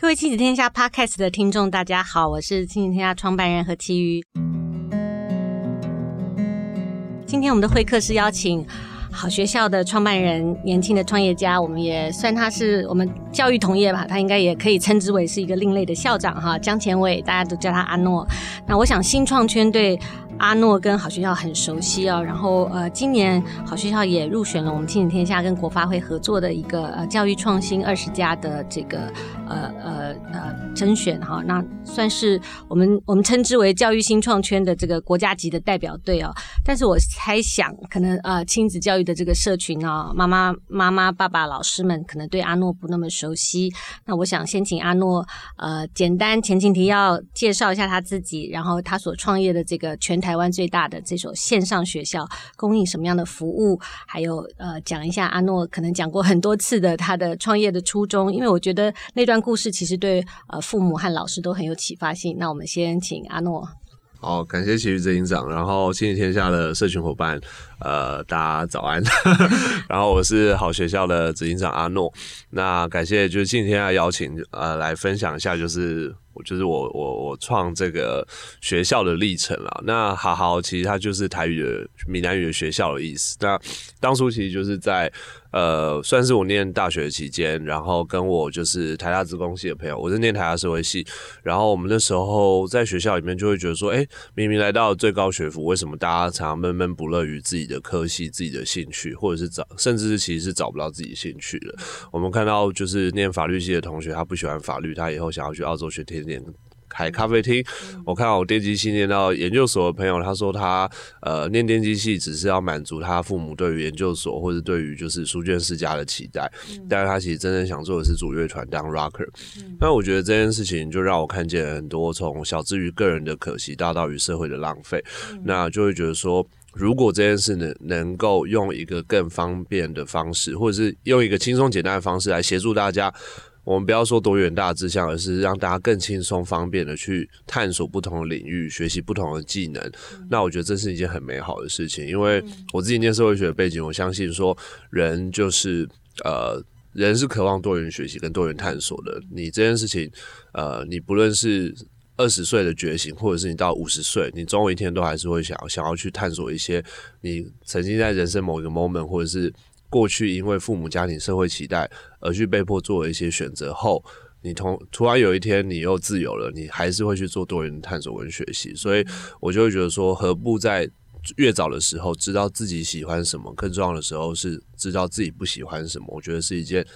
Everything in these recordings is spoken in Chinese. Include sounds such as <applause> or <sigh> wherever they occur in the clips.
各位亲子天下 Podcast 的听众，大家好，我是亲子天下创办人何其瑜。今天我们的会客是邀请好学校的创办人，年轻的创业家，我们也算他是我们教育同业吧，他应该也可以称之为是一个另类的校长哈，江前伟，大家都叫他阿诺。那我想新创圈对阿诺跟好学校很熟悉哦，然后呃，今年好学校也入选了我们亲子天下跟国发会合作的一个呃教育创新二十家的这个呃呃呃甄选哈，那算是我们我们称之为教育新创圈的这个国家级的代表队哦。但是我猜想，可能呃亲子教育的这个社群啊，妈妈妈妈爸爸老师们可能对阿诺不那么熟悉。那我想先请阿诺呃简单前情提要介绍一下他自己，然后他所创业的这个全台。台湾最大的这所线上学校供应什么样的服务？还有呃，讲一下阿诺可能讲过很多次的他的创业的初衷，因为我觉得那段故事其实对呃父母和老师都很有启发性。那我们先请阿诺。好，感谢其瑜执行长，然后亲子天下的社群伙伴，呃，大家早安。<laughs> 然后我是好学校的执行长阿诺。那感谢就是亲子天下邀请，呃，来分享一下就是我。就是我我我创这个学校的历程了。那好好，其实它就是台语的闽南语的学校的意思。那当初其实就是在。呃，算是我念大学期间，然后跟我就是台大职工系的朋友，我是念台大社会系，然后我们那时候在学校里面就会觉得说，哎，明明来到最高学府，为什么大家常常闷闷不乐于自己的科系、自己的兴趣，或者是找，甚至是其实是找不到自己兴趣的。我们看到就是念法律系的同学，他不喜欢法律，他以后想要去澳洲学甜点。开咖啡厅，我看到我电机系念到研究所的朋友，他说他呃念电机系只是要满足他父母对于研究所或者对于就是书卷世家的期待，但是他其实真正想做的是组乐团当 rocker。那我觉得这件事情就让我看见很多从小至于个人的可惜，大到于社会的浪费。那就会觉得说，如果这件事能能够用一个更方便的方式，或者是用一个轻松简单的方式来协助大家。我们不要说多远大的志向，而是让大家更轻松方便的去探索不同的领域，学习不同的技能。那我觉得这是一件很美好的事情，因为我自己念社会学的背景，我相信说人就是呃，人是渴望多元学习跟多元探索的。你这件事情，呃，你不论是二十岁的觉醒，或者是你到五十岁，你总有一天都还是会想要想要去探索一些你曾经在人生某一个 moment，或者是。过去因为父母家庭社会期待而去被迫做了一些选择后，你同突然有一天你又自由了，你还是会去做多元探索跟学习，所以我就会觉得说，何不在越早的时候知道自己喜欢什么，更重要的时候是知道自己不喜欢什么。我觉得是一件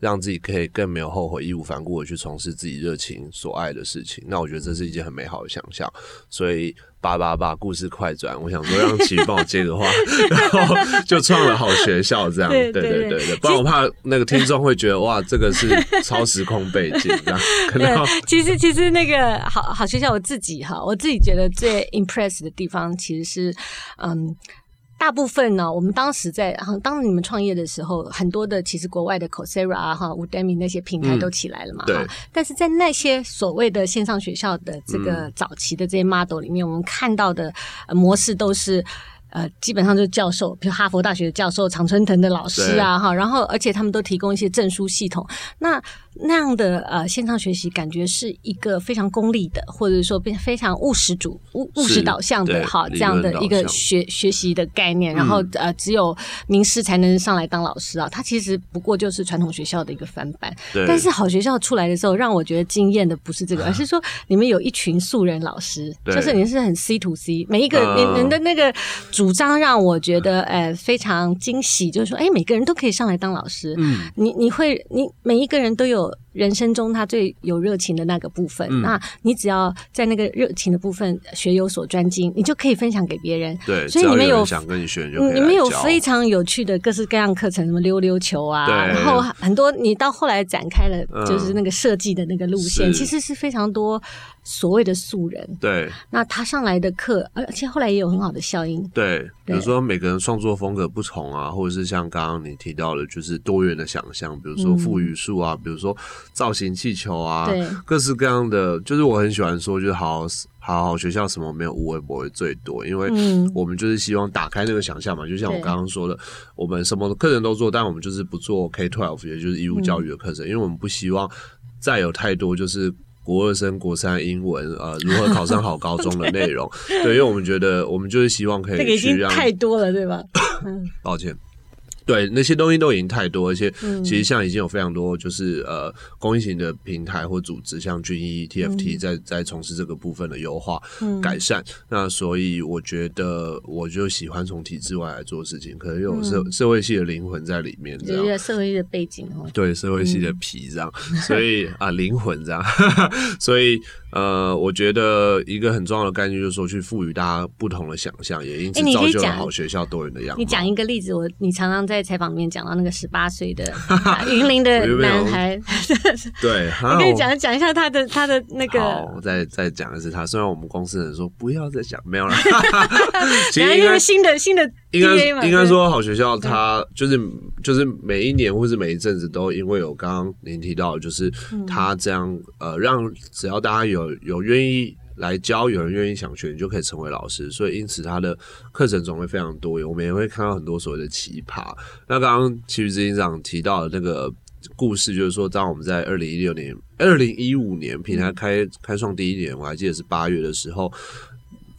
让自己可以更没有后悔、义无反顾的去从事自己热情所爱的事情。那我觉得这是一件很美好的想象，所以。八八八，故事快转！我想说让其瑜帮我接个话，<laughs> 然后就创了好学校这样。对对对对，不然我怕那个听众会觉得哇，这个是超时空背景这样。可能其实其实那个好好学校，我自己哈，我自己觉得最 impress 的地方其实是嗯。大部分呢，我们当时在当你们创业的时候，很多的其实国外的 Coursera 啊哈、Udemy 那些平台都起来了嘛。嗯、对。但是在那些所谓的线上学校的这个早期的这些 model 里面，嗯、我们看到的模式都是。呃，基本上就是教授，比如哈佛大学的教授、常春藤的老师啊，哈，然后而且他们都提供一些证书系统。那那样的呃线上学习，感觉是一个非常功利的，或者说变非常务实主务务实导向的哈这样的一个学学习的概念。然后呃，只有名师才能上来当老师啊，他其实不过就是传统学校的一个翻版。但是好学校出来的时候，让我觉得惊艳的不是这个，<laughs> 而是说你们有一群素人老师，就是你是很 C to C，每一个你你的那个主。主张让我觉得呃非常惊喜，就是说，哎，每个人都可以上来当老师。嗯，你你会，你每一个人都有。feel 人生中他最有热情的那个部分，嗯、那你只要在那个热情的部分学有所专精，你就可以分享给别人。对，所以你们有，有想跟你学就，你们有非常有趣的各式各样课程，什么溜溜球啊，然后很多你到后来展开了，就是那个设计的那个路线，嗯、其实是非常多所谓的素人。对，那他上来的课，而且后来也有很好的效应。对，对比如说每个人创作风格不同啊，或者是像刚刚你提到的，就是多元的想象，比如说赋语术啊，嗯、比如说。造型气球啊，各式各样的，就是我很喜欢说，就是好好好好学校什么没有无微不会最多，因为我们就是希望打开那个想象嘛。就像我刚刚说的，我们什么课程都做，但我们就是不做 K twelve，也就是义务教育的课程，嗯、因为我们不希望再有太多就是国二升国三英文呃 <laughs> 如何考上好高中的内容。对，因为我们觉得我们就是希望可以去让太多了，对吧？<laughs> 抱歉。对，那些东西都已经太多，而且其实像已经有非常多，就是、嗯、呃公益型的平台或组织，像军医 TFT 在在从事这个部分的优化、嗯、改善。那所以我觉得，我就喜欢从体制外来做事情，可能有社、嗯、社会系的灵魂在里面，这样。社会系的背景哦，对，社会系的皮这样，嗯、<laughs> 所以啊灵魂这样，<laughs> 所以。呃，我觉得一个很重要的概念就是说，去赋予大家不同的想象，也因此造就了好学校多元的样子。你讲一个例子，我你常常在采访里面讲到那个十八岁的云林的男孩，<laughs> <laughs> 对，你可以讲讲一下他的他的那个。好，我再再讲一次他。虽然我们公司人说不要再讲，没有了。<laughs> 其实因为新的新的应该应该说好学校，他就是就是每一年或是每一阵子都因为有刚刚您提到，就是他这样呃，让只要大家有。有愿意来教，有人愿意想学，你就可以成为老师。所以因此他的课程种类非常多，我们也会看到很多所谓的奇葩。那刚刚其实执行长提到的那个故事，就是说，当我们在二零一六年、二零一五年平台开开创第一年，我还记得是八月的时候。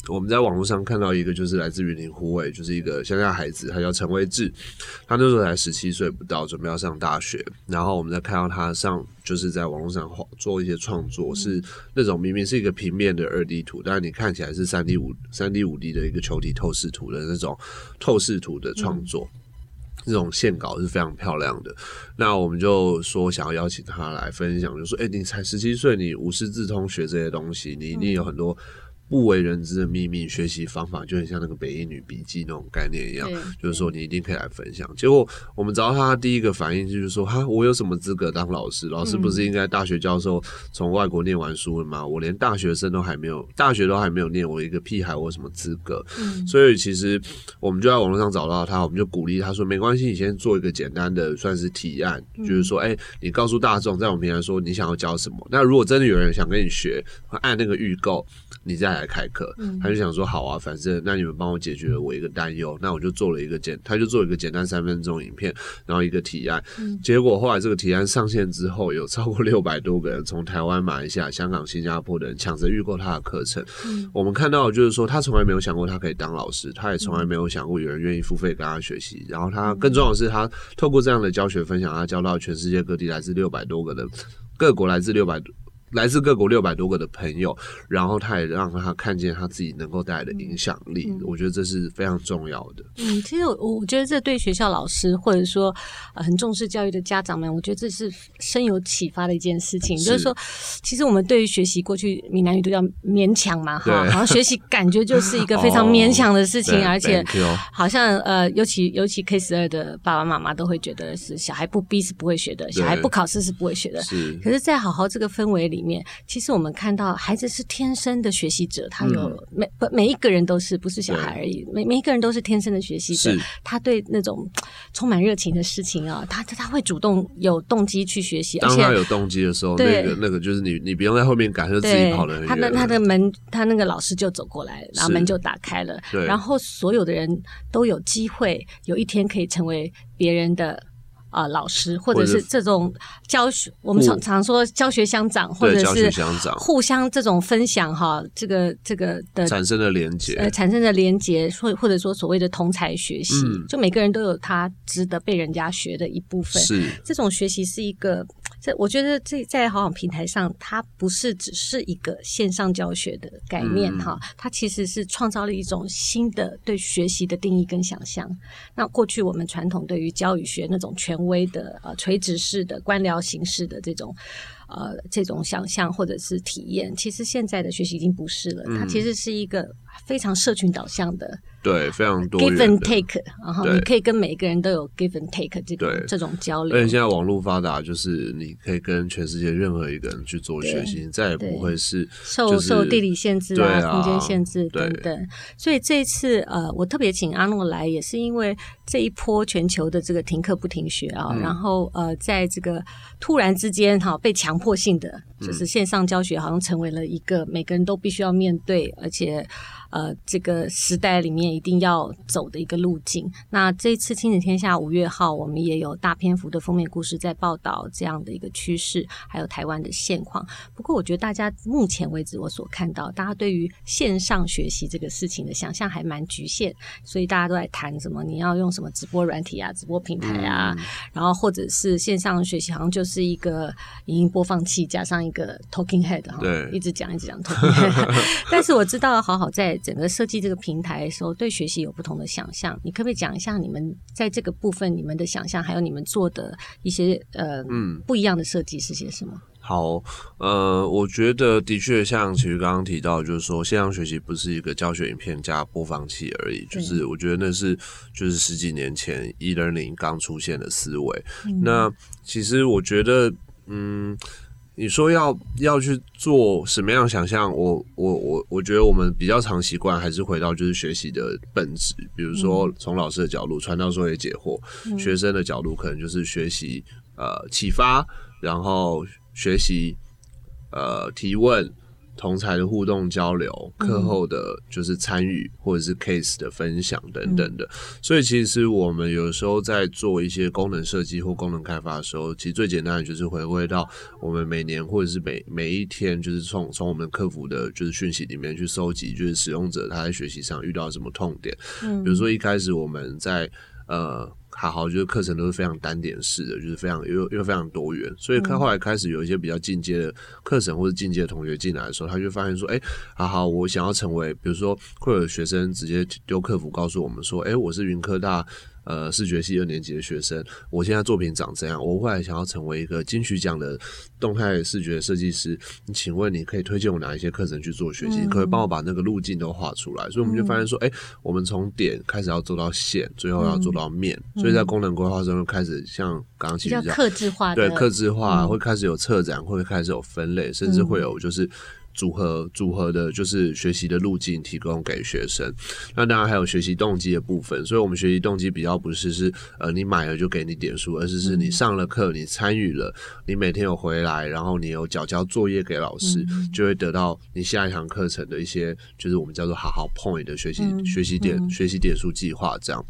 我们在网络上看到一个，就是来自云林虎尾，就是一个乡下孩子，他叫陈威志，他那时候才十七岁不到，准备要上大学。然后我们在看到他上，就是在网络上画做一些创作，是那种明明是一个平面的二 D 图，但是你看起来是三 D 五三 D 五 D 的一个球体透视图的那种透视图的创作，那种线稿是非常漂亮的。那我们就说想要邀请他来分享，就说：“哎，你才十七岁，你无师自通学这些东西，你一定有很多。”不为人知的秘密学习方法，就很像那个北一女笔记那种概念一样，就是说你一定可以来分享。结果我们找到他第一个反应就是说：哈，我有什么资格当老师？老师不是应该大学教授从外国念完书了吗？我连大学生都还没有，大学都还没有念，我一个屁孩，我有什么资格？所以其实我们就在网络上找到他，我们就鼓励他说：没关系，你先做一个简单的算是提案，就是说，哎，你告诉大众在我们平台说你想要教什么。那如果真的有人想跟你学，按那个预购，你再来开课，他就想说好啊，反正那你们帮我解决了我一个担忧，那我就做了一个简，他就做一个简单三分钟影片，然后一个提案。结果后来这个提案上线之后，有超过六百多个人从台湾、马来西亚、香港、新加坡的人抢着预购他的课程。我们看到就是说，他从来没有想过他可以当老师，他也从来没有想过有人愿意付费跟他学习。然后他更重要的是，他透过这样的教学分享，他教到全世界各地来自六百多个人各国来自六百多。来自各国六百多个的朋友，然后他也让他看见他自己能够带来的影响力，嗯、我觉得这是非常重要的。嗯，其实我我觉得这对学校老师或者说呃很重视教育的家长们，我觉得这是深有启发的一件事情。是就是说，其实我们对于学习过去闽南语都叫勉强嘛，哈，然后学习感觉就是一个非常勉强的 <laughs> 事情，哦、而且好像呃，尤其尤其 K 十二的爸爸妈妈都会觉得是小孩不逼是不会学的，小孩不考试是不会学的。是，可是，在好好这个氛围里。里面其实我们看到孩子是天生的学习者，他有每不每一个人都是不是小孩而已，每每一个人都是天生的学习者。他对那种充满热情的事情啊，他他会主动有动机去学习。当他有动机的时候，那个那个就是你你不用在后面赶，就自己跑了。他的他的门，他那个老师就走过来，然后门就打开了，然后所有的人都有机会有一天可以成为别人的。啊、呃，老师或者是这种教学，我们常常说教学相长，或者是互相这种分享哈，这个这个的产生的连接，呃，产生的连接，或或者说所谓的同才学习，嗯、就每个人都有他值得被人家学的一部分。是这种学习是一个，这我觉得这在好好平台上，它不是只是一个线上教学的概念哈，嗯、它其实是创造了一种新的对学习的定义跟想象。那过去我们传统对于教育学那种权威的呃垂直式的官僚形式的这种呃这种想象或者是体验，其实现在的学习已经不是了，嗯、它其实是一个非常社群导向的。对，非常多 give and take，然后你可以跟每一个人都有 give and take 这种这种交流。而且现在网络发达，就是你可以跟全世界任何一个人去做学习，再也不会是受受地理限制啊、空间限制等等。所以这一次呃，我特别请阿诺来，也是因为这一波全球的这个停课不停学啊，然后呃，在这个突然之间哈，被强迫性的就是线上教学，好像成为了一个每个人都必须要面对，而且。呃这个时代里面一定要走的一个路径。那这一次亲子天下五月号，我们也有大篇幅的封面故事在报道这样的一个趋势，还有台湾的现况。不过，我觉得大家目前为止我所看到，大家对于线上学习这个事情的想象还蛮局限，所以大家都在谈什么你要用什么直播软体啊、直播平台啊，嗯、然后或者是线上学习好像就是一个影音播放器加上一个 talking head 哈，对，一直讲一直讲 talking head。<laughs> 但是我知道好好在整个设计这个平台的时候，对学习有不同的想象。你可不可以讲一下你们在这个部分你们的想象，还有你们做的一些呃嗯不一样的设计是些什么？好，呃，我觉得的确像其实刚刚提到，就是说线上学习不是一个教学影片加播放器而已，就是我觉得那是就是十几年前 e-learning 刚出现的思维。嗯、那其实我觉得，嗯。你说要要去做什么样想象？我我我我觉得我们比较常习惯还是回到就是学习的本质，比如说从老师的角度传道授业解惑，嗯、学生的角度可能就是学习呃启发，然后学习呃提问。同才的互动交流，课后的就是参与或者是 case 的分享等等的，所以其实我们有时候在做一些功能设计或功能开发的时候，其实最简单的就是回归到我们每年或者是每每一天，就是从从我们客服的就是讯息里面去收集，就是使用者他在学习上遇到什么痛点，嗯，比如说一开始我们在呃。好好，就是课程都是非常单点式的，就是非常又又非常多元，所以他后来开始有一些比较进阶的课程或者进阶的同学进来的时候，他就发现说，哎、欸，好好，我想要成为，比如说会有学生直接丢客服告诉我们说，哎、欸，我是云科大。呃，视觉系二年级的学生，我现在作品长这样，我未来想要成为一个金曲奖的动态视觉设计师，你请问你可以推荐我哪一些课程去做学习？嗯、可以帮我把那个路径都画出来？所以我们就发现说，哎、嗯欸，我们从点开始要做到线，最后要做到面，嗯、所以在功能规划中就开始像刚刚其实讲，克制化，对，克制化、嗯、会开始有策展，会开始有分类，甚至会有就是。组合组合的就是学习的路径提供给学生，那当然还有学习动机的部分，所以我们学习动机比较不是是呃你买了就给你点数，而是是你上了课，你参与了，你每天有回来，然后你有缴交作业给老师，就会得到你下一堂课程的一些就是我们叫做好好 point 的学习学习点学习点数计划这样。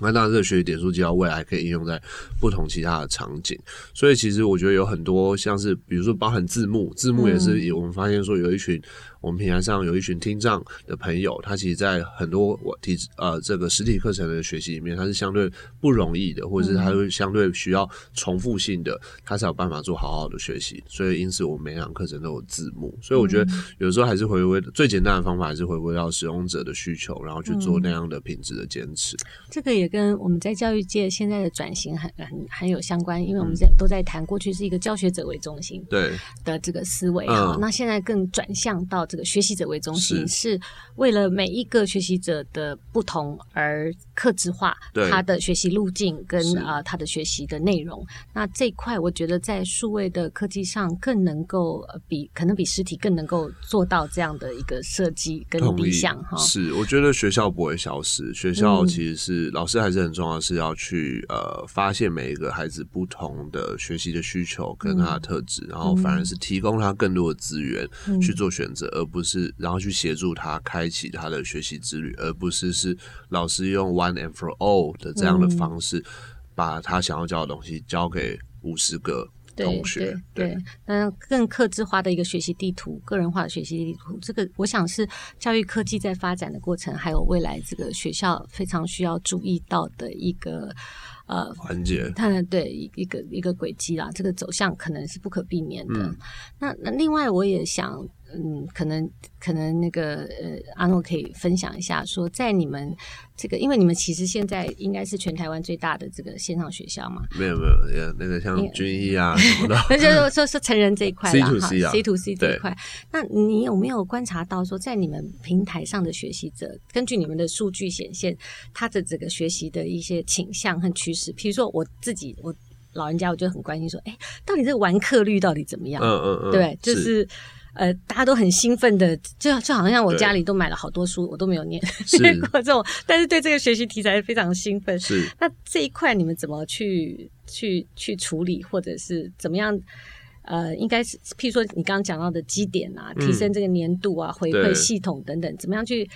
那当然，这个学习点数计划未来可以应用在不同其他的场景，所以其实我觉得有很多像是，比如说包含字幕，字幕也是有我们发现说有一群。我们平台上有一群听障的朋友，他其实，在很多我体呃这个实体课程的学习里面，他是相对不容易的，或者是他会相对需要重复性的，他才有办法做好好的学习。所以，因此我们每堂课程都有字幕。所以，我觉得有时候还是回归最简单的方法，还是回归到使用者的需求，然后去做那样的品质的坚持。这个也跟我们在教育界现在的转型很很很有相关，因为我们在都在谈过去是一个教学者为中心对的这个思维哈，那现在更转向到。这个学习者为中心，是。为了每一个学习者的不同而克制化他的学习路径跟啊他的学习的内容。那这一块，我觉得在数位的科技上更能够比可能比实体更能够做到这样的一个设计跟理想哈。是，我觉得学校不会消失，学校其实是、嗯、老师还是很重要，是要去呃发现每一个孩子不同的学习的需求跟他的特质，嗯、然后反而是提供他更多的资源去做选择，而不是，然后去协助他开启他的学习之旅，而不是是老师用 one and for all 的这样的方式，把他想要教的东西交给五十个同学。对，对，那更克制化的一个学习地图，个人化的学习地图，这个我想是教育科技在发展的过程，还有未来这个学校非常需要注意到的一个。呃，环节，它的对一个一个轨迹啦，这个走向可能是不可避免的。嗯、那那另外，我也想，嗯，可能可能那个呃，阿诺可以分享一下，说在你们这个，因为你们其实现在应该是全台湾最大的这个线上学校嘛。没有没有，那个像军医啊什么的，<laughs> 那就是说说成人这一块啦 C to C 啊，C to C 这一块。那你有没有观察到说，在你们平台上的学习者，根据你们的数据显现，他的这个学习的一些倾向和趋势？是，比如说我自己，我老人家我就很关心说，哎，到底这个完课率到底怎么样？嗯嗯嗯，对，就是，是呃，大家都很兴奋的，就就好像我家里都买了好多书，我都没有念念 <laughs> 过这种，但是对这个学习题材非常兴奋。是，那这一块你们怎么去去去处理，或者是怎么样？呃，应该是譬如说你刚刚讲到的基点啊，提升这个年度啊，嗯、回馈系统等等，怎么样去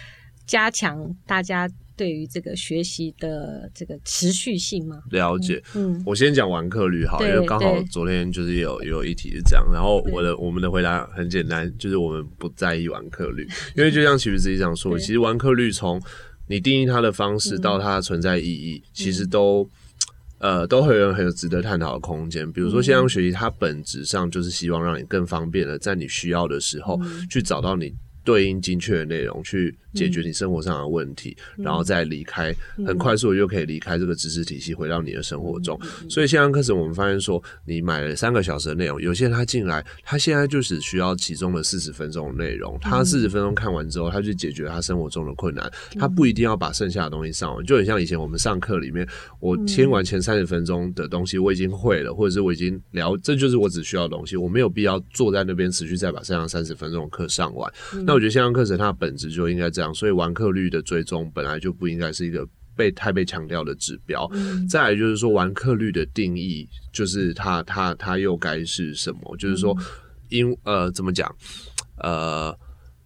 加强大家对于这个学习的这个持续性吗？了解，嗯，我先讲完课率好，因为刚好昨天就是有有一题是这样，然后我的我们的回答很简单，就是我们不在意完课率，<laughs> 因为就像其实自己讲说，其实完课率从你定义它的方式到它的存在意义，其实都。呃，都会有很有值得探讨的空间。比如说线上学习，它本质上就是希望让你更方便的在你需要的时候去找到你对应精确的内容去。解决你生活上的问题，嗯、然后再离开，嗯、很快速的就可以离开这个知识体系，回到你的生活中。嗯、所以线上课程，我们发现说，你买了三个小时的内容，有些人他进来，他现在就只需要其中的四十分钟的内容，他四十分钟看完之后，他就解决他生活中的困难，嗯、他不一定要把剩下的东西上完。就很像以前我们上课里面，我听完前三十分钟的东西，我已经会了，或者是我已经聊，这就是我只需要的东西，我没有必要坐在那边持续再把剩下三十分钟的课上完。嗯、那我觉得线上课程它的本质就应该这样，所以完客率的追踪本来就不应该是一个被太被强调的指标。嗯、再来就是说，完客率的定义，就是它它它又该是什么？就是说，因呃怎么讲？呃。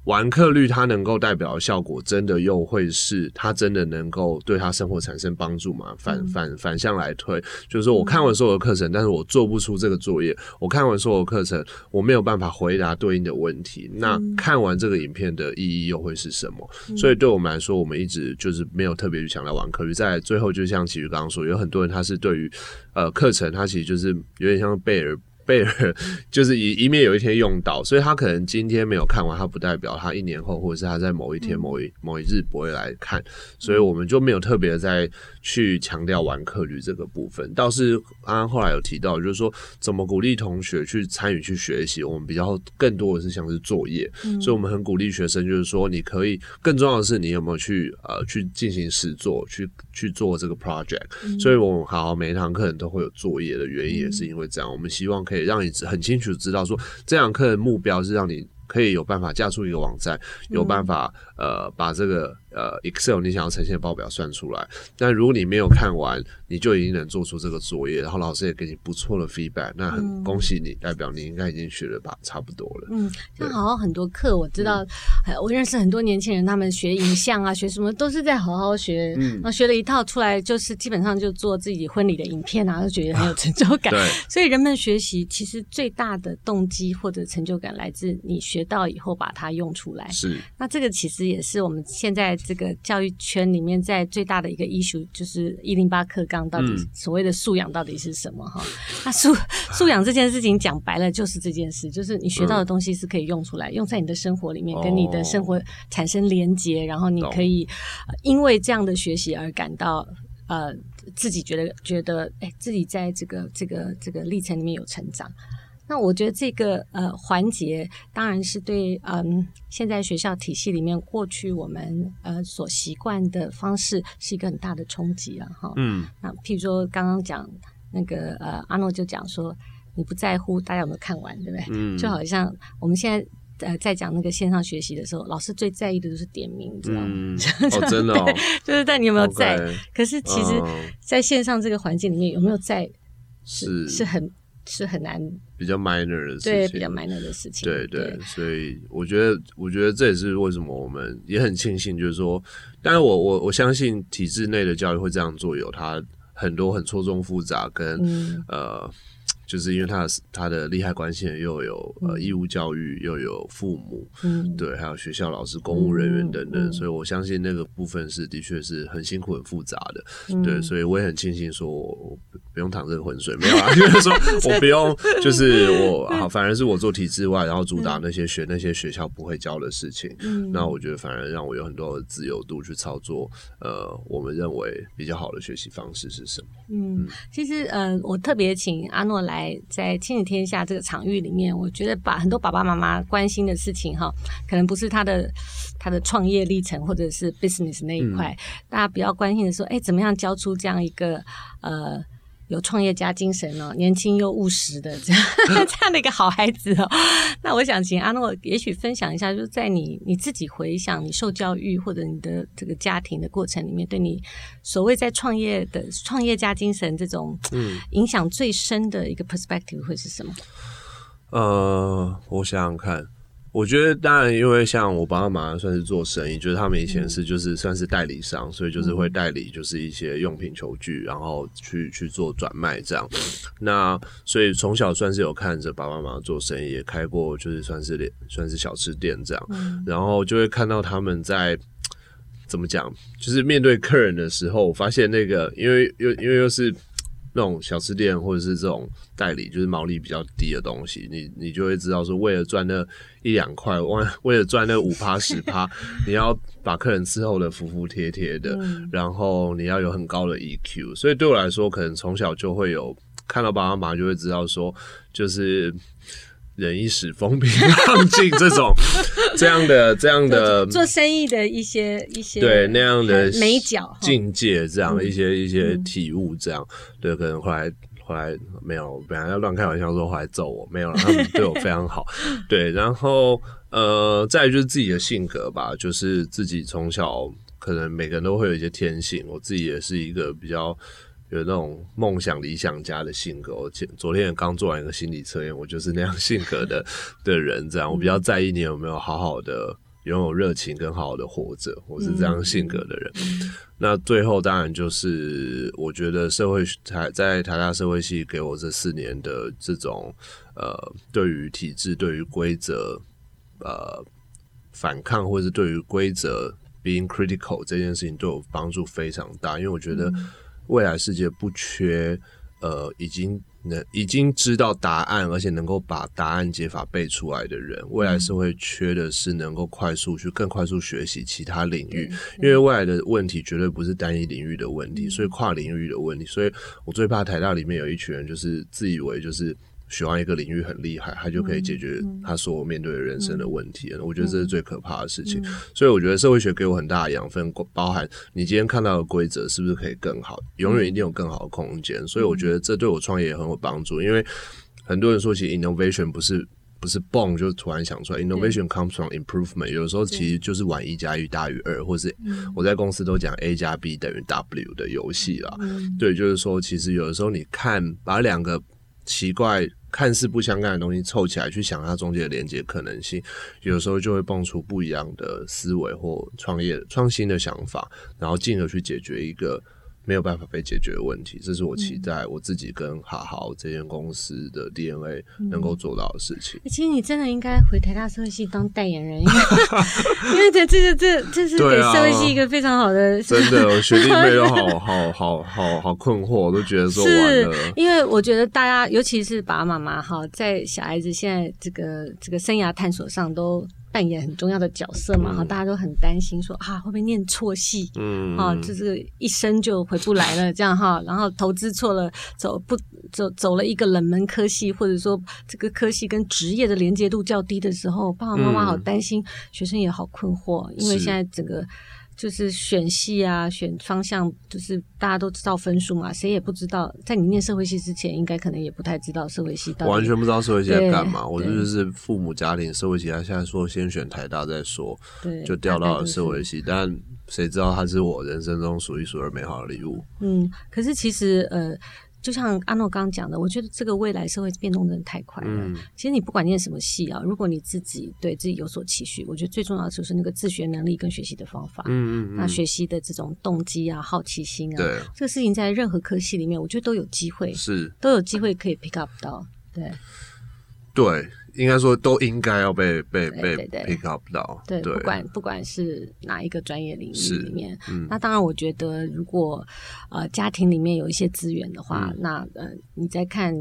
完课率，它能够代表的效果，真的又会是它真的能够对他生活产生帮助吗？反反反向来推，就是说我看完所有的课程，但是我做不出这个作业；我看完所有课程，我没有办法回答对应的问题。那看完这个影片的意义又会是什么？所以对我们来说，我们一直就是没有特别去强调完课率。在最后，就像其实刚刚说，有很多人他是对于呃课程，他其实就是有点像贝尔。贝尔就是以以免有一天用到，所以他可能今天没有看完，他不代表他一年后或者是他在某一天、某一某一日不会来看，所以我们就没有特别再去强调完课率这个部分。倒是刚刚后来有提到，就是说怎么鼓励同学去参与去学习，我们比较更多的是像是作业，所以我们很鼓励学生，就是说你可以更重要的是你有没有去呃去进行实作，去去做这个 project。所以我们好好每一堂课程都会有作业的原因也是因为这样，我们希望可以。可以让你很清楚知道说，这堂课的目标是让你可以有办法架出一个网站，有办法呃把这个。呃，Excel 你想要呈现的报表算出来，但如果你没有看完，你就已经能做出这个作业，然后老师也给你不错的 feedback，那很恭喜你，嗯、代表你应该已经学了吧，差不多了。嗯，像好好很多课，我知道，嗯、我认识很多年轻人，他们学影像啊，学什么都是在好好学，嗯，那学了一套出来，就是基本上就做自己婚礼的影片啊，都觉得很有成就感。对，所以人们学习其实最大的动机或者成就感来自你学到以后把它用出来。是，那这个其实也是我们现在。这个教育圈里面，在最大的一个 issue 就是一零八课纲到底所谓的素养到底是什么？哈、嗯，那素 <laughs> 素养这件事情讲白了就是这件事，就是你学到的东西是可以用出来，嗯、用在你的生活里面，跟你的生活产生连结，哦、然后你可以因为这样的学习而感到呃自己觉得觉得哎自己在这个这个这个历程里面有成长。那我觉得这个呃环节当然是对嗯现在学校体系里面过去我们呃所习惯的方式是一个很大的冲击了哈。嗯。那譬如说刚刚讲那个呃阿诺就讲说你不在乎大家有没有看完对不对？嗯。就好像我们现在呃在讲那个线上学习的时候，老师最在意的就是点名，你知道吗？嗯。<laughs> 哦，真的哦。就是在你有没有在？Okay. 可是其实在线上这个环境里面有没有在是是很。是很难，比较 minor 的事情，对，比较 minor 的事情，对对，对所以我觉得，我觉得这也是为什么我们也很庆幸，就是说，当然我我我相信体制内的教育会这样做，有它很多很错综复杂跟、嗯、呃。就是因为他的他的利害关系又有呃义务教育，又有父母，嗯，对，还有学校老师、公务人员等等，所以我相信那个部分是的确是很辛苦、很复杂的，对，所以我也很庆幸说我不用淌这个浑水，没有啊，<laughs> 就是说我不用，就是我啊，反而是我做体制外，然后主打那些学那些学校不会教的事情，那我觉得反而让我有很多的自由度去操作，呃，我们认为比较好的学习方式是什么？嗯，其实呃，我特别请阿诺来。来在亲子天下这个场域里面，我觉得把很多爸爸妈妈关心的事情哈，可能不是他的他的创业历程或者是 business 那一块，嗯、大家比较关心的说，哎，怎么样教出这样一个呃。有创业家精神哦，年轻又务实的这样 <laughs> 这样的一个好孩子哦。那我想请阿诺也许分享一下，就是在你你自己回想你受教育或者你的这个家庭的过程里面，对你所谓在创业的创业家精神这种嗯影响最深的一个 perspective 会是什么？呃，我想想看。我觉得当然，因为像我爸爸妈算是做生意，就是他们以前是就是算是代理商，所以就是会代理就是一些用品球具，然后去去做转卖这样。那所以从小算是有看着爸爸妈妈做生意，也开过就是算是连算是小吃店这样，然后就会看到他们在怎么讲，就是面对客人的时候，我发现那个因为又因为又是。那种小吃店或者是这种代理，就是毛利比较低的东西，你你就会知道说，为了赚那一两块，为为了赚那五趴 <laughs> 十趴，你要把客人伺候的服服帖帖的，嗯，然后你要有很高的 EQ。所以对我来说，可能从小就会有看到爸爸妈妈就会知道说，就是。忍一时风平浪静，<laughs> 这种这样的这样的做生意的一些一些对那样的美角境界，这样的一些一些体悟，这样对，可能后来后来没有，本来要乱开玩笑说后来揍我，没有了，他们对我非常好，<laughs> 对，然后呃，再来就是自己的性格吧，就是自己从小可能每个人都会有一些天性，我自己也是一个比较。有那种梦想理想家的性格，我前昨天也刚做完一个心理测验，我就是那样性格的 <laughs> 的人。这样，我比较在意你有没有好好的拥有热情跟好好的活着，我是这样性格的人。那最后当然就是，我觉得社会台在台大社会系给我这四年的这种呃，对于体制、对于规则呃反抗，或者是对于规则 being critical 这件事情，对我帮助非常大，因为我觉得。未来世界不缺，呃，已经能已经知道答案，而且能够把答案解法背出来的人。未来社会缺的是能够快速去更快速学习其他领域，因为未来的问题绝对不是单一领域的问题，所以跨领域的问题。所以我最怕台大里面有一群人，就是自以为就是。喜欢一个领域很厉害，他就可以解决他所有面对的人生的问题。我觉得这是最可怕的事情。所以我觉得社会学给我很大的养分，包含你今天看到的规则是不是可以更好，永远一定有更好的空间。所以我觉得这对我创业也很有帮助。因为很多人说，其实 innovation 不是不是蹦就突然想出来，innovation comes from improvement。有时候其实就是玩一加一大于二，或是我在公司都讲 A 加 B 等于 W 的游戏啦。对，就是说，其实有的时候你看把两个。奇怪，看似不相干的东西凑起来，去想它中间的连接可能性，有时候就会蹦出不一样的思维或创业创新的想法，然后进而去解决一个。没有办法被解决的问题，这是我期待我自己跟好好这间公司的 DNA 能够做到的事情。其实你真的应该回台大社会系当代言人，因 <laughs> 为因为这这个这这是给社会系一个非常好的。真的，我学弟妹都好 <laughs> 好好好好困惑，我都觉得说完了。因为我觉得大家，尤其是爸爸妈妈哈，在小孩子现在这个这个生涯探索上都。扮演很重要的角色嘛，哈、嗯，大家都很担心说啊，会不会念错戏？嗯，啊，就是一生就回不来了，这样哈，然后投资错了，走不走走了一个冷门科系，或者说这个科系跟职业的连接度较低的时候，爸爸妈妈好担心，嗯、学生也好困惑，因为现在整个。就是选系啊，选方向，就是大家都知道分数嘛，谁也不知道。在你念社会系之前，应该可能也不太知道社会系到底。完全不知道社会系在干嘛。我就是父母家庭社会系，他现在说先选台大再说，对，就调到了社会系。但谁知道他是我人生中数一数二美好的礼物。嗯，可是其实呃。就像阿诺刚刚讲的，我觉得这个未来社会变动真的太快了。嗯、其实你不管念什么系啊，如果你自己对自己有所期许，我觉得最重要的就是那个自学能力跟学习的方法。嗯嗯，那学习的这种动机啊、好奇心啊，对这个事情在任何科系里面，我觉得都有机会，是都有机会可以 pick up 到。对对。应该说都应该要被被被 pick up 到，对，不管不管是哪一个专业领域里面，嗯，那当然我觉得如果呃家庭里面有一些资源的话，嗯、那呃你在看，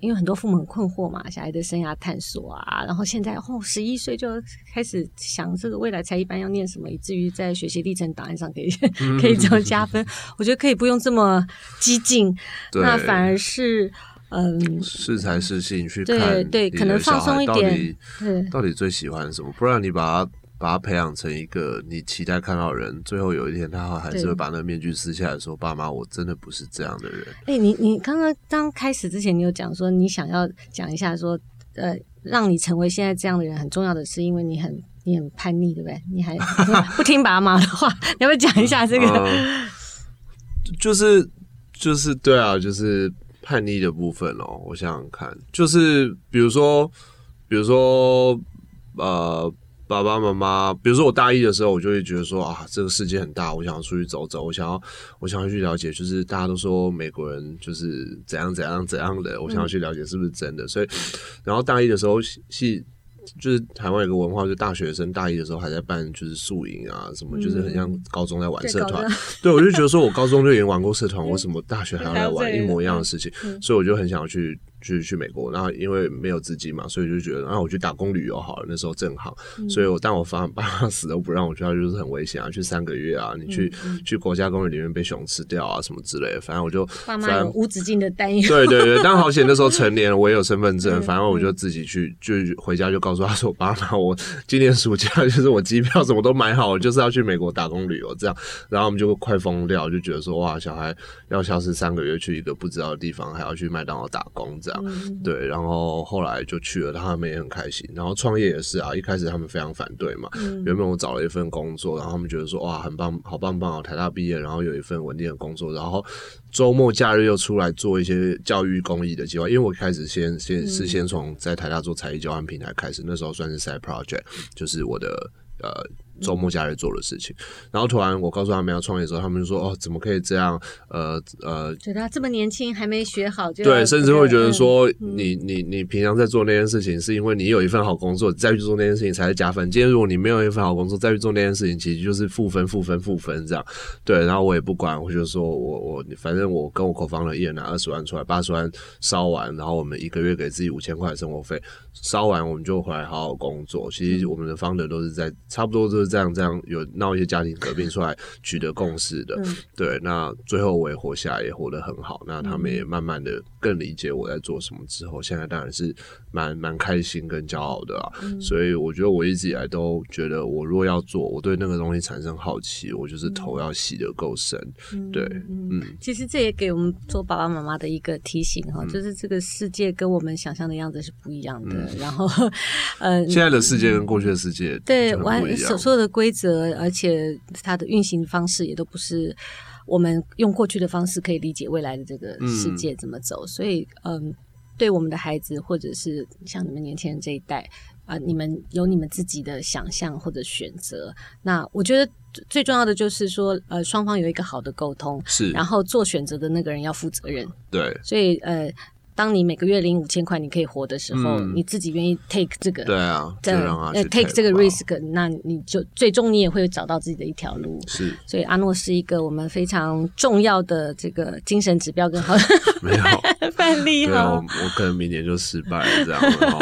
因为很多父母很困惑嘛，小孩的生涯探索啊，然后现在哦十一岁就开始想这个未来才一般要念什么，以至于在学习历程档案上可以、嗯、<laughs> 可以这么加分，我觉得可以不用这么激进，那反而是。嗯，适才适性去看，对对，可能放松一点。对，到底最喜欢什么？不然你把他把他培养成一个你期待看到的人，最后有一天他还是会把那个面具撕下来说：“爸妈，我真的不是这样的人。”哎，你你刚刚刚开始之前，你有讲说你想要讲一下说，呃，让你成为现在这样的人很重要的是，因为你很你很叛逆，对不对？你还 <laughs> 不听爸妈的话，你要不要讲一下这个？嗯、就是就是对啊，就是。叛逆的部分哦，我想想看，就是比如说，比如说，呃。爸爸妈妈，比如说我大一的时候，我就会觉得说啊，这个世界很大，我想要出去走走，我想要，我想要去了解，就是大家都说美国人就是怎样怎样怎样的，我想要去了解是不是真的。嗯、所以，然后大一的时候是就是台湾有个文化，就是大学生大一的时候还在办就是宿营啊什么，就是很像高中在玩社团。嗯、对，我就觉得说我高中就已经玩过社团，为什么大学还要来玩一模一样的事情？嗯、所以我就很想要去。去去美国，然后因为没有资金嘛，所以就觉得，然后我去打工旅游好了。那时候正好，嗯、所以我但我爸 <laughs> 爸妈死都不让我去，他就是很危险啊，去三个月啊，你去、嗯、去国家公园里面被熊吃掉啊，什么之类的。反正我就爸妈有无止境的担忧。对对对，但好险那时候成年了，我也有身份证，反正我就自己去，就回家就告诉他说，爸妈，我今年暑假 <laughs> 就是我机票什么都买好，我就是要去美国打工旅游这样。然后我们就快疯掉，就觉得说哇，小孩要消失三个月去一个不知道的地方，还要去麦当劳打工这样，嗯、对。然后后来就去了，他们也很开心。然后创业也是啊，一开始他们非常反对嘛。嗯、原本我找了一份工作，然后他们觉得说哇，很棒，好棒棒哦，台大毕业，然后有一份稳定的工作，然后周末假日又出来做一些教育公益的计划。因为我开始先先是先从在台大做才艺交换平台开始，那时候算是 side project，就是我的呃。周末假日做的事情，然后突然我告诉他们要创业的时候，他们就说：“哦，怎么可以这样？呃呃，觉得他这么年轻还没学好就对，甚至会觉得说你你你平常在做那件事情，是因为你有一份好工作再去做那件事情才是加分。今天如果你没有一份好工作再去做那件事情，其实就是负分负分负分这样。对，然后我也不管，我就说我我反正我跟我 co-founder 一人拿二十万出来，八十万烧完，然后我们一个月给自己五千块生活费，烧完我们就回来好好工作。其实我们的 founder 都是在差不多都是。这样这样有闹一些家庭革命出来取得共识的，嗯、对，那最后我也活下来，也活得很好。那他们也慢慢的更理解我在做什么之后，现在当然是蛮蛮开心跟骄傲的啊。嗯、所以我觉得我一直以来都觉得，我如果要做，我对那个东西产生好奇，我就是头要洗得够深。嗯、对，嗯，其实这也给我们做爸爸妈妈的一个提醒哈，嗯、就是这个世界跟我们想象的样子是不一样的。嗯、然后，呃，现在的世界跟过去的世界对，我所说的规则，而且它的运行方式也都不是我们用过去的方式可以理解未来的这个世界怎么走。嗯、所以，嗯，对我们的孩子，或者是像你们年轻人这一代啊、呃，你们有你们自己的想象或者选择。那我觉得最重要的就是说，呃，双方有一个好的沟通，是，然后做选择的那个人要负责任。对，所以，呃。当你每个月领五千块，你可以活的时候，嗯、你自己愿意 take 这个，对啊，这样 take 这个 risk，那你就最终你也会找到自己的一条路。是，所以阿诺是一个我们非常重要的这个精神指标跟好 <laughs> 没有 <laughs> 范例哈。我我可能明年就失败了这样，然后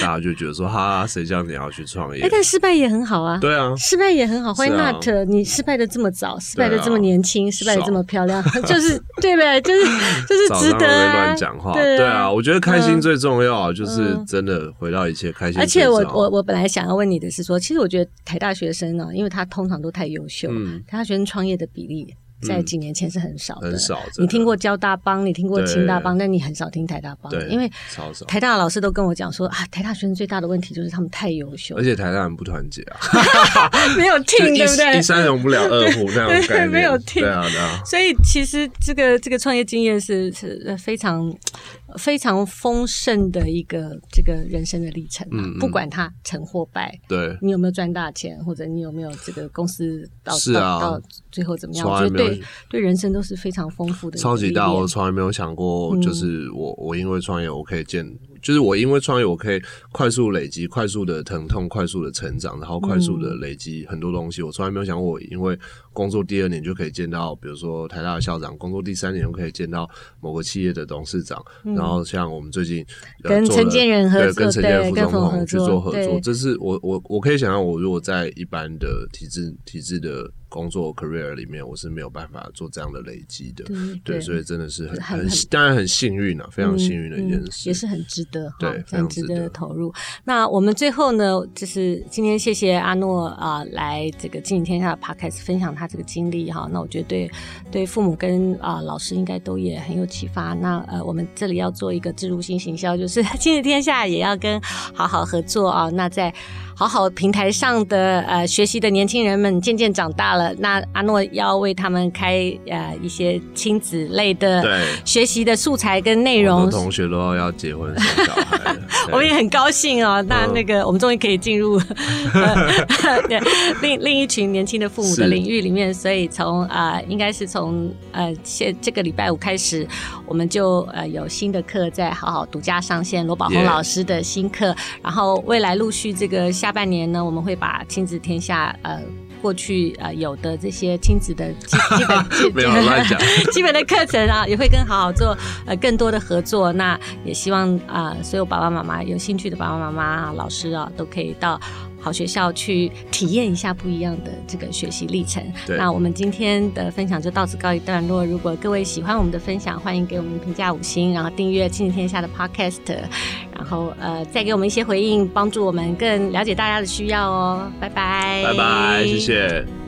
大家就觉得说哈，谁叫你要去创业？哎，但失败也很好啊。对啊，失败也很好。Why not？你失败的这么早，失败的这么年轻，失败的这么漂亮，<laughs> 就是对不对？就是就是值得啊。乱讲话。对啊，我觉得开心最重要，就是真的回到一切开心。而且我我我本来想要问你的是说，其实我觉得台大学生呢，因为他通常都太优秀，台大学生创业的比例。在几年前是很少的，很少。你听过交大帮，你听过清大帮，但你很少听台大帮，因为台大的老师都跟我讲说啊，台大学生最大的问题就是他们太优秀，而且台大人不团结啊，<laughs> 没有 team，对不对？一山容不了二虎这样的 <laughs> 没有 team，对啊，对啊。所以其实这个这个创业经验是是非常非常丰盛的一个这个人生的历程，不管他成或败，对，你有没有赚大钱，或者你有没有这个公司到到到最后怎么样？我觉得对。对人生都是非常丰富的，超级大。我从来没有想过，就是我我因为创业，我可以见。就是我因为创业，我可以快速累积、快速的疼痛、快速的成长，然后快速的累积很多东西。嗯、我从来没有想过，我因为工作第二年就可以见到，比如说台大的校长；工作第三年就可以见到某个企业的董事长。嗯、然后像我们最近跟陈建仁合作，对，跟陈建仁副总统去做合作，这是我我我可以想象，我如果在一般的体制体制的工作 career 里面，我是没有办法做这样的累积的。对，所以真的是很很，很当然很幸运啊，非常幸运的一件事，嗯嗯，也是很值得。对，非常值得投入。那我们最后呢，就是今天谢谢阿诺啊、呃，来这个经营天下的 Podcast 分享他这个经历哈。那我觉得对对父母跟啊、呃、老师应该都也很有启发。那呃，我们这里要做一个置入性行销，就是 <laughs> 经营天下也要跟好好合作啊。那在好好平台上的呃学习的年轻人们渐渐长大了。那阿诺要为他们开呃一些亲子类的学习的素材跟内容。同学都要结婚生小孩，我们也很高兴哦。那那个我们终于可以进入、<laughs> <laughs> 对、另另一群年轻的父母的领域里面。所以从啊、呃，应该是从呃现这个礼拜五开始，我们就呃有新的课在好好独家上线，罗宝红老师的新课。然后未来陆续这个下半年呢，我们会把亲子天下呃。过去呃有的这些亲子的基 <laughs> 基本基没有 <laughs> 乱讲基本的课程啊，也会跟好好做呃更多的合作。那也希望啊、呃，所有爸爸妈妈有兴趣的爸爸妈妈啊，老师啊，都可以到好学校去体验一下不一样的这个学习历程。那我们今天的分享就到此告一段落。如果各位喜欢我们的分享，欢迎给我们评价五星，然后订阅亲子天下的 Podcast，然后呃再给我们一些回应，帮助我们更了解大家的需要哦。拜拜，拜拜，谢谢。